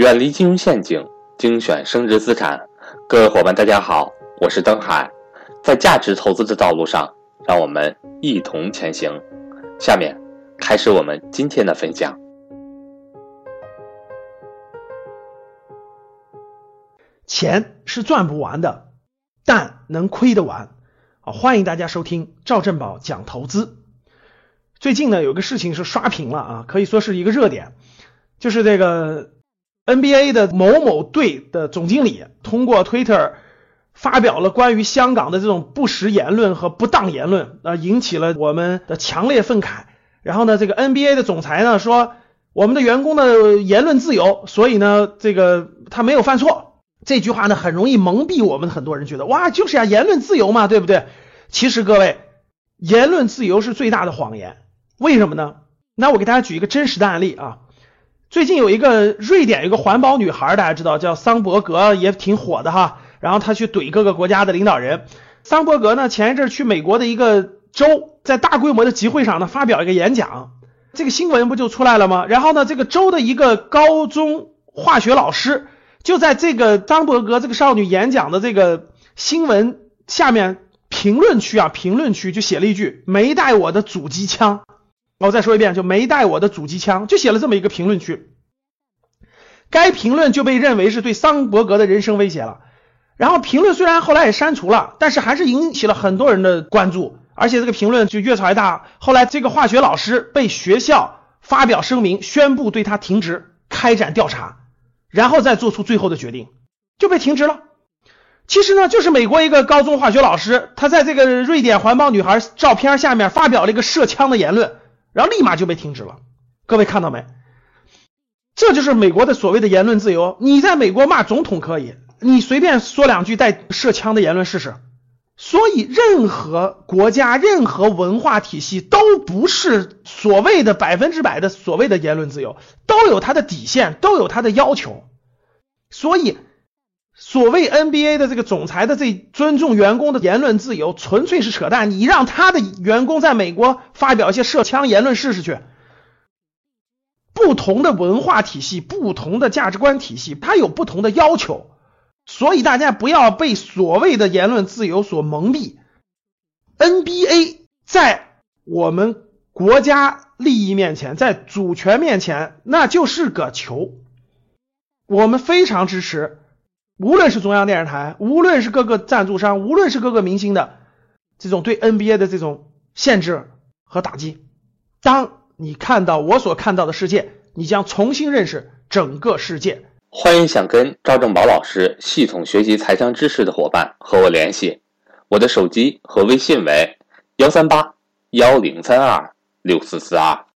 远离金融陷阱，精选升值资产。各位伙伴，大家好，我是登海。在价值投资的道路上，让我们一同前行。下面开始我们今天的分享。钱是赚不完的，但能亏得完。啊，欢迎大家收听赵正宝讲投资。最近呢，有个事情是刷屏了啊，可以说是一个热点，就是这个 NBA 的某某队的总经理通过 Twitter 发表了关于香港的这种不实言论和不当言论，啊，引起了我们的强烈愤慨。然后呢，这个 NBA 的总裁呢说，我们的员工的言论自由，所以呢，这个他没有犯错。这句话呢，很容易蒙蔽我们很多人，觉得哇，就是啊，言论自由嘛，对不对？其实各位，言论自由是最大的谎言。为什么呢？那我给大家举一个真实的案例啊。最近有一个瑞典有个环保女孩，大家知道叫桑伯格，也挺火的哈。然后她去怼各个国家的领导人。桑伯格呢，前一阵去美国的一个州，在大规模的集会上呢发表一个演讲，这个新闻不就出来了吗？然后呢，这个州的一个高中化学老师就在这个桑伯格这个少女演讲的这个新闻下面评论区啊，评论区就写了一句：“没带我的阻击枪。”我再说一遍，就没带我的阻击枪，就写了这么一个评论区。该评论就被认为是对桑伯格的人生威胁了。然后评论虽然后来也删除了，但是还是引起了很多人的关注，而且这个评论就越炒越大。后来这个化学老师被学校发表声明，宣布对他停职，开展调查，然后再做出最后的决定，就被停职了。其实呢，就是美国一个高中化学老师，他在这个瑞典环保女孩照片下面发表了一个射枪的言论。然后立马就被停止了，各位看到没？这就是美国的所谓的言论自由。你在美国骂总统可以，你随便说两句带射枪的言论试试。所以，任何国家、任何文化体系都不是所谓的百分之百的所谓的言论自由，都有它的底线，都有它的要求。所以。所谓 NBA 的这个总裁的这尊重员工的言论自由，纯粹是扯淡。你让他的员工在美国发表一些涉枪言论试试去。不同的文化体系、不同的价值观体系，它有不同的要求，所以大家不要被所谓的言论自由所蒙蔽。NBA 在我们国家利益面前，在主权面前，那就是个球。我们非常支持。无论是中央电视台，无论是各个赞助商，无论是各个明星的这种对 NBA 的这种限制和打击，当你看到我所看到的世界，你将重新认识整个世界。欢迎想跟赵正宝老师系统学习财商知识的伙伴和我联系，我的手机和微信为幺三八幺零三二六四四二。